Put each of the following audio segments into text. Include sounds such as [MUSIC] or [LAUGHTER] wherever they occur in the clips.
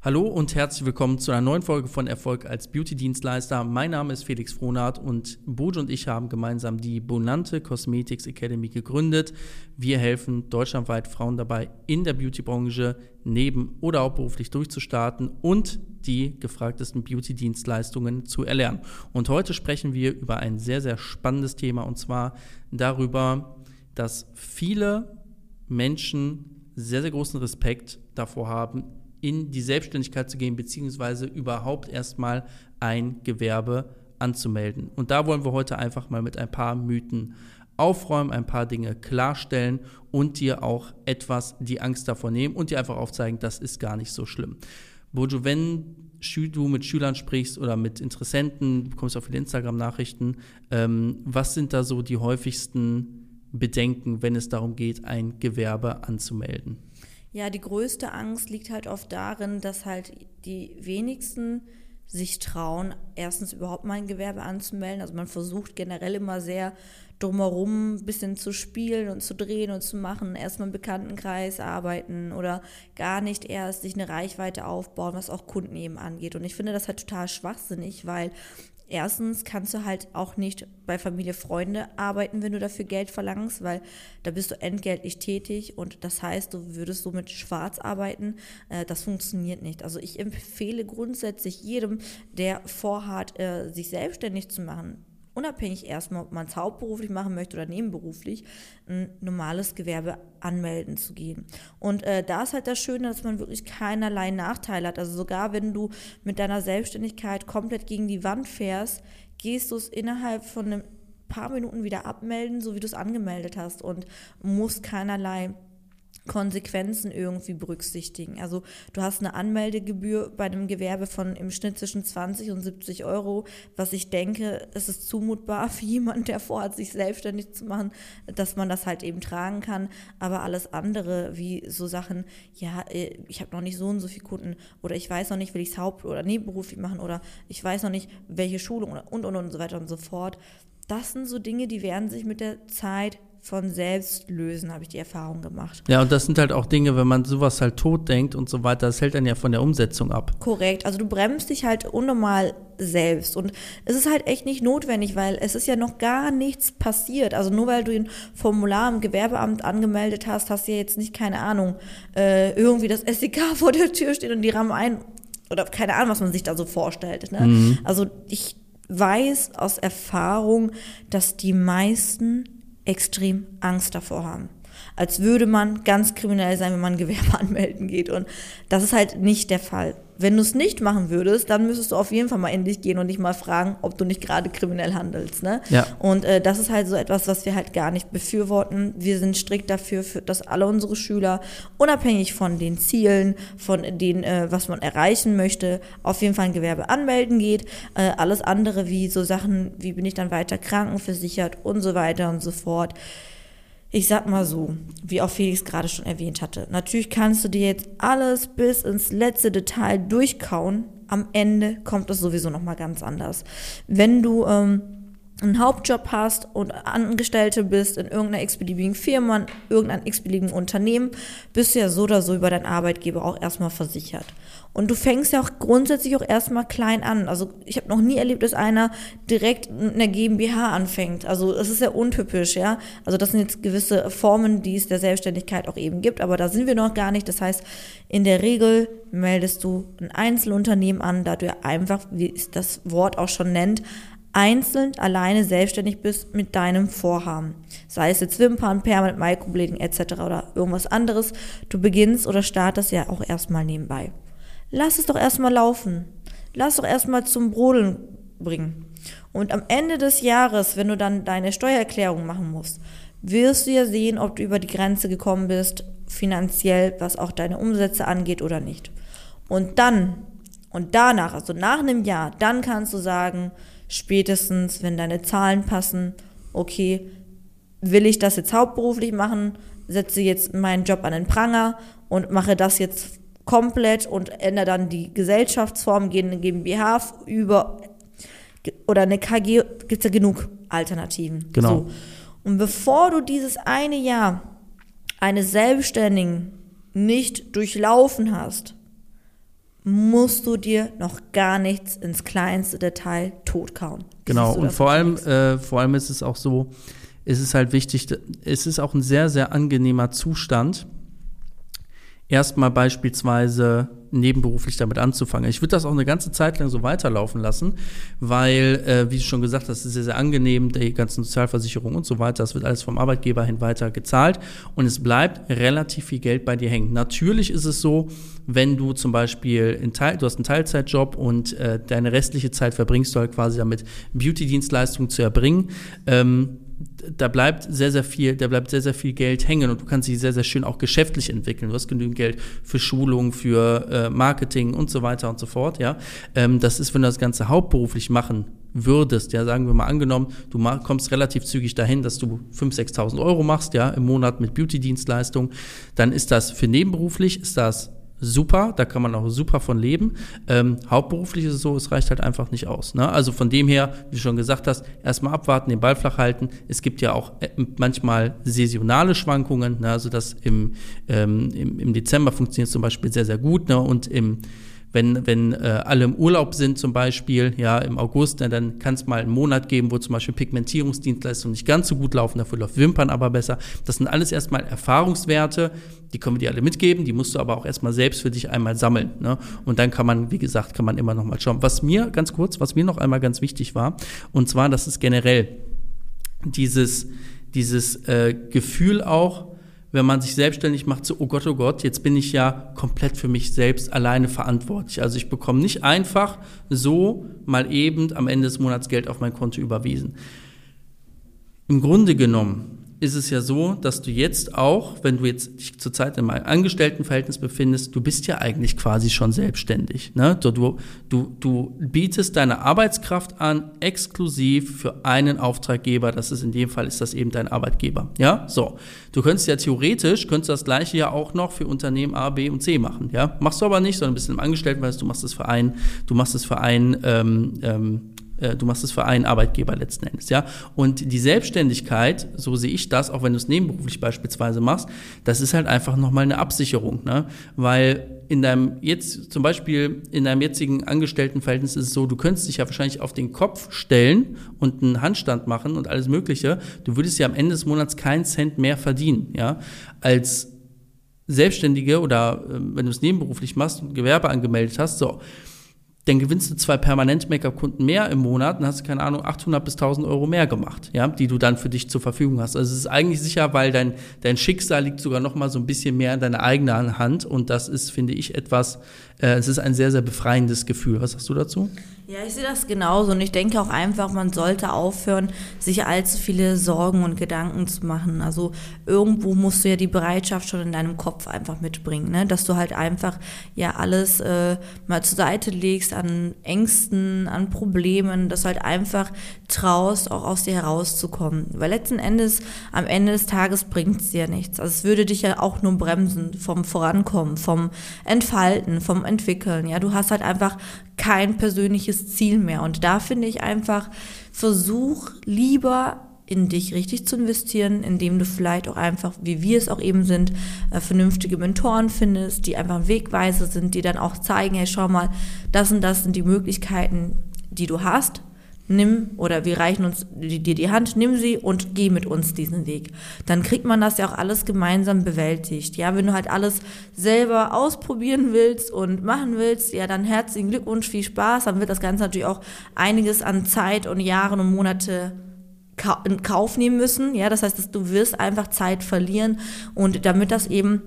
Hallo und herzlich willkommen zu einer neuen Folge von Erfolg als Beauty-Dienstleister. Mein Name ist Felix Frohnart und Bojo und ich haben gemeinsam die Bonante Cosmetics Academy gegründet. Wir helfen deutschlandweit Frauen dabei, in der Beauty-Branche neben- oder hauptberuflich durchzustarten und die gefragtesten Beauty-Dienstleistungen zu erlernen. Und heute sprechen wir über ein sehr, sehr spannendes Thema und zwar darüber, dass viele Menschen sehr, sehr großen Respekt davor haben, in die Selbstständigkeit zu gehen, beziehungsweise überhaupt erstmal ein Gewerbe anzumelden. Und da wollen wir heute einfach mal mit ein paar Mythen aufräumen, ein paar Dinge klarstellen und dir auch etwas die Angst davor nehmen und dir einfach aufzeigen, das ist gar nicht so schlimm. Bojo, wenn du mit Schülern sprichst oder mit Interessenten, du bekommst auch viele Instagram-Nachrichten, ähm, was sind da so die häufigsten Bedenken, wenn es darum geht, ein Gewerbe anzumelden? Ja, die größte Angst liegt halt oft darin, dass halt die wenigsten sich trauen, erstens überhaupt mal ein Gewerbe anzumelden. Also man versucht generell immer sehr drumherum ein bisschen zu spielen und zu drehen und zu machen. Erstmal im Bekanntenkreis arbeiten oder gar nicht erst sich eine Reichweite aufbauen, was auch Kunden eben angeht. Und ich finde das halt total schwachsinnig, weil Erstens kannst du halt auch nicht bei Familie, Freunde arbeiten, wenn du dafür Geld verlangst, weil da bist du entgeltlich tätig und das heißt, du würdest somit schwarz arbeiten. Äh, das funktioniert nicht. Also ich empfehle grundsätzlich jedem, der vorhat, äh, sich selbstständig zu machen, unabhängig erstmal, ob man es hauptberuflich machen möchte oder nebenberuflich, ein normales Gewerbe anmelden zu gehen. Und äh, da ist halt das Schöne, dass man wirklich keinerlei Nachteile hat. Also sogar wenn du mit deiner Selbstständigkeit komplett gegen die Wand fährst, gehst du es innerhalb von einem paar Minuten wieder abmelden, so wie du es angemeldet hast und musst keinerlei Konsequenzen irgendwie berücksichtigen. Also du hast eine Anmeldegebühr bei einem Gewerbe von im Schnitt zwischen 20 und 70 Euro, was ich denke, es ist zumutbar für jemanden, der vorhat, sich selbstständig zu machen, dass man das halt eben tragen kann. Aber alles andere, wie so Sachen, ja, äh, ich habe noch nicht so und so viele Kunden oder ich weiß noch nicht, will ich es haupt- oder nebenberuflich machen oder ich weiß noch nicht, welche Schulung und, und, und so weiter und so fort. Das sind so Dinge, die werden sich mit der Zeit von selbst lösen, habe ich die Erfahrung gemacht. Ja, und das sind halt auch Dinge, wenn man sowas halt tot denkt und so weiter, das hält dann ja von der Umsetzung ab. Korrekt, also du bremst dich halt unnormal selbst und es ist halt echt nicht notwendig, weil es ist ja noch gar nichts passiert. Also nur weil du ein Formular im Gewerbeamt angemeldet hast, hast du ja jetzt nicht, keine Ahnung, äh, irgendwie das SEK [LAUGHS] vor der Tür steht und die rammen ein oder keine Ahnung, was man sich da so vorstellt. Ne? Mhm. Also ich weiß aus Erfahrung, dass die meisten extrem Angst davor haben. Als würde man ganz kriminell sein, wenn man Gewerbe [LAUGHS] anmelden geht. Und das ist halt nicht der Fall. Wenn du es nicht machen würdest, dann müsstest du auf jeden Fall mal in dich gehen und dich mal fragen, ob du nicht gerade kriminell handelst. Ne? Ja. Und äh, das ist halt so etwas, was wir halt gar nicht befürworten. Wir sind strikt dafür, für, dass alle unsere Schüler, unabhängig von den Zielen, von den, äh, was man erreichen möchte, auf jeden Fall ein Gewerbe anmelden geht. Äh, alles andere wie so Sachen, wie bin ich dann weiter krankenversichert und so weiter und so fort ich sag mal so, wie auch Felix gerade schon erwähnt hatte, natürlich kannst du dir jetzt alles bis ins letzte Detail durchkauen. Am Ende kommt es sowieso nochmal ganz anders. Wenn du ähm, einen Hauptjob hast und Angestellte bist in irgendeiner x-beliebigen Firma, in irgendeinem x-beliebigen Unternehmen, bist du ja so oder so über deinen Arbeitgeber auch erstmal versichert. Und du fängst ja auch grundsätzlich auch erstmal klein an. Also ich habe noch nie erlebt, dass einer direkt in einer GmbH anfängt. Also es ist ja untypisch, ja. Also das sind jetzt gewisse Formen, die es der Selbstständigkeit auch eben gibt, aber da sind wir noch gar nicht. Das heißt, in der Regel meldest du ein Einzelunternehmen an, da du ja einfach, wie es das Wort auch schon nennt, einzeln, alleine selbstständig bist mit deinem Vorhaben. Sei es jetzt Wimpern, Permanent Microblading etc. oder irgendwas anderes. Du beginnst oder startest ja auch erstmal nebenbei. Lass es doch erstmal laufen. Lass doch erstmal zum Brodeln bringen. Und am Ende des Jahres, wenn du dann deine Steuererklärung machen musst, wirst du ja sehen, ob du über die Grenze gekommen bist, finanziell, was auch deine Umsätze angeht oder nicht. Und dann und danach, also nach einem Jahr, dann kannst du sagen, spätestens, wenn deine Zahlen passen, okay, will ich das jetzt hauptberuflich machen, setze jetzt meinen Job an den Pranger und mache das jetzt komplett und ändere dann die Gesellschaftsform, gehe in eine GmbH über oder eine KG, gibt es ja genug Alternativen. Genau. So. Und bevor du dieses eine Jahr eines Selbstständigen nicht durchlaufen hast, musst du dir noch gar nichts ins kleinste Detail totkauen. Genau, und vor allem, äh, vor allem ist es auch so, ist es halt wichtig, es ist auch ein sehr, sehr angenehmer Zustand, erstmal beispielsweise nebenberuflich damit anzufangen. Ich würde das auch eine ganze Zeit lang so weiterlaufen lassen, weil, äh, wie du schon gesagt hast, es ist sehr, sehr angenehm, die ganzen Sozialversicherungen und so weiter, das wird alles vom Arbeitgeber hin weiter gezahlt und es bleibt relativ viel Geld bei dir hängen. Natürlich ist es so, wenn du zum Beispiel in Teil, du hast einen Teilzeitjob und äh, deine restliche Zeit verbringst du halt quasi damit, Beauty-Dienstleistungen zu erbringen, ähm, da bleibt sehr, sehr viel, da bleibt sehr, sehr viel Geld hängen und du kannst dich sehr, sehr schön auch geschäftlich entwickeln. Du hast genügend Geld für Schulung, für äh, Marketing und so weiter und so fort, ja. Ähm, das ist, wenn du das Ganze hauptberuflich machen würdest, ja, sagen wir mal angenommen, du kommst relativ zügig dahin, dass du 5.000, 6.000 Euro machst, ja, im Monat mit Beauty-Dienstleistung, dann ist das für nebenberuflich, ist das super, da kann man auch super von leben. Ähm, hauptberuflich ist es so, es reicht halt einfach nicht aus. Ne? Also von dem her, wie du schon gesagt hast, erstmal abwarten, den Ball flach halten. Es gibt ja auch äh, manchmal saisonale Schwankungen, ne? also das im, ähm, im, im Dezember funktioniert zum Beispiel sehr, sehr gut ne? und im wenn, wenn äh, alle im Urlaub sind zum Beispiel, ja, im August, ne, dann kann es mal einen Monat geben, wo zum Beispiel Pigmentierungsdienstleistungen nicht ganz so gut laufen, dafür läuft Wimpern aber besser. Das sind alles erstmal Erfahrungswerte, die können wir dir alle mitgeben, die musst du aber auch erstmal selbst für dich einmal sammeln. Ne? Und dann kann man, wie gesagt, kann man immer noch mal schauen. Was mir, ganz kurz, was mir noch einmal ganz wichtig war, und zwar, das ist generell dieses, dieses äh, Gefühl auch, wenn man sich selbstständig macht, so, oh Gott, oh Gott, jetzt bin ich ja komplett für mich selbst alleine verantwortlich. Also ich bekomme nicht einfach so mal eben am Ende des Monats Geld auf mein Konto überwiesen. Im Grunde genommen ist es ja so, dass du jetzt auch, wenn du jetzt dich zurzeit einem Angestelltenverhältnis befindest, du bist ja eigentlich quasi schon selbstständig. Ne? Du, du, du bietest deine Arbeitskraft an, exklusiv für einen Auftraggeber. Das ist in dem Fall ist das eben dein Arbeitgeber. Ja, so. Du könntest ja theoretisch, könntest das gleiche ja auch noch für Unternehmen A, B und C machen. Ja, machst du aber nicht, sondern bist im Angestelltenverhältnis. Du machst es für einen, du machst es für einen ähm, ähm, äh, du machst es für einen Arbeitgeber letzten Endes, ja. Und die Selbstständigkeit, so sehe ich das, auch wenn du es nebenberuflich beispielsweise machst, das ist halt einfach nochmal eine Absicherung, ne? Weil in deinem jetzt, zum Beispiel in deinem jetzigen Angestelltenverhältnis ist es so, du könntest dich ja wahrscheinlich auf den Kopf stellen und einen Handstand machen und alles Mögliche. Du würdest ja am Ende des Monats keinen Cent mehr verdienen, ja. Als Selbstständige oder äh, wenn du es nebenberuflich machst und Gewerbe angemeldet hast, so dann gewinnst du zwei permanent Make-up-Kunden mehr im Monat, dann hast keine Ahnung, 800 bis 1000 Euro mehr gemacht, ja, die du dann für dich zur Verfügung hast. Also es ist eigentlich sicher, weil dein, dein Schicksal liegt sogar noch mal so ein bisschen mehr in deiner eigenen Hand und das ist, finde ich, etwas, äh, es ist ein sehr, sehr befreiendes Gefühl. Was sagst du dazu? Ja, ich sehe das genauso und ich denke auch einfach, man sollte aufhören, sich allzu viele Sorgen und Gedanken zu machen. Also irgendwo musst du ja die Bereitschaft schon in deinem Kopf einfach mitbringen, ne? dass du halt einfach ja alles äh, mal zur Seite legst an Ängsten, an Problemen, dass du halt einfach traust, auch aus dir herauszukommen. Weil letzten Endes, am Ende des Tages bringt es dir nichts. Also es würde dich ja auch nur bremsen vom Vorankommen, vom Entfalten, vom Entwickeln. Ja, du hast halt einfach kein persönliches Ziel mehr. Und da finde ich einfach, versuch lieber in dich richtig zu investieren, indem du vielleicht auch einfach, wie wir es auch eben sind, äh, vernünftige Mentoren findest, die einfach Wegweiser sind, die dann auch zeigen, hey, schau mal, das und das sind die Möglichkeiten, die du hast. Nimm oder wir reichen uns dir die Hand, nimm sie und geh mit uns diesen Weg. Dann kriegt man das ja auch alles gemeinsam bewältigt. Ja, wenn du halt alles selber ausprobieren willst und machen willst, ja, dann herzlichen Glückwunsch, viel Spaß. Dann wird das Ganze natürlich auch einiges an Zeit und Jahren und Monate in Kauf nehmen müssen. Ja, das heißt, du wirst einfach Zeit verlieren und damit das eben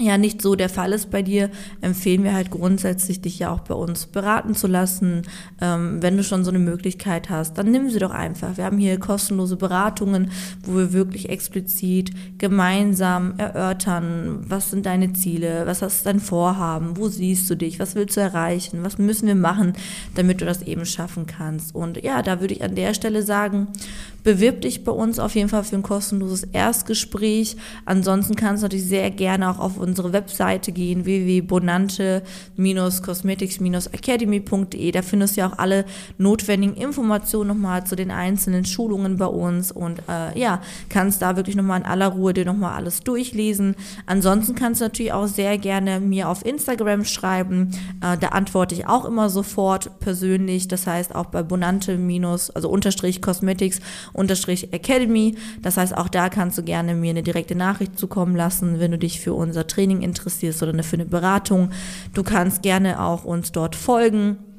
ja nicht so der Fall ist bei dir, empfehlen wir halt grundsätzlich, dich ja auch bei uns beraten zu lassen. Ähm, wenn du schon so eine Möglichkeit hast, dann nimm sie doch einfach. Wir haben hier kostenlose Beratungen, wo wir wirklich explizit gemeinsam erörtern, was sind deine Ziele, was ist dein Vorhaben, wo siehst du dich, was willst du erreichen, was müssen wir machen, damit du das eben schaffen kannst. Und ja, da würde ich an der Stelle sagen, bewirb dich bei uns auf jeden Fall für ein kostenloses Erstgespräch. Ansonsten kannst du natürlich sehr gerne auch auf unsere Webseite gehen, www.bonante-cosmetics-academy.de. Da findest du ja auch alle notwendigen Informationen nochmal zu den einzelnen Schulungen bei uns und äh, ja, kannst da wirklich nochmal in aller Ruhe dir nochmal alles durchlesen. Ansonsten kannst du natürlich auch sehr gerne mir auf Instagram schreiben. Äh, da antworte ich auch immer sofort persönlich. Das heißt auch bei Bonante- also unterstrich Cosmetics unterstrich Academy. Das heißt, auch da kannst du gerne mir eine direkte Nachricht zukommen lassen, wenn du dich für unser Training interessierst oder für eine Beratung. Du kannst gerne auch uns dort folgen.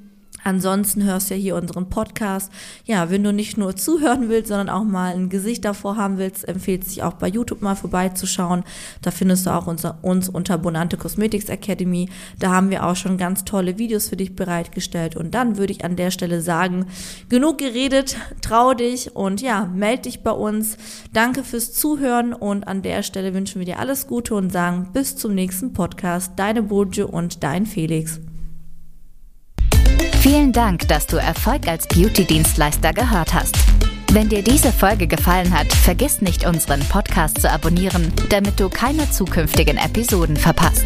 Ansonsten hörst du ja hier unseren Podcast. Ja, wenn du nicht nur [LAUGHS] zuhören willst, sondern auch mal ein Gesicht davor haben willst, empfiehlt sich auch bei YouTube mal vorbeizuschauen. Da findest du auch unser, uns unter Bonante Cosmetics Academy. Da haben wir auch schon ganz tolle Videos für dich bereitgestellt. Und dann würde ich an der Stelle sagen, genug geredet, [LAUGHS] trau dich und ja, meld dich bei uns. Danke fürs Zuhören und an der Stelle wünschen wir dir alles Gute und sagen bis zum nächsten Podcast. Deine Boje und dein Felix. Vielen Dank, dass du Erfolg als Beauty-Dienstleister gehört hast. Wenn dir diese Folge gefallen hat, vergiss nicht, unseren Podcast zu abonnieren, damit du keine zukünftigen Episoden verpasst.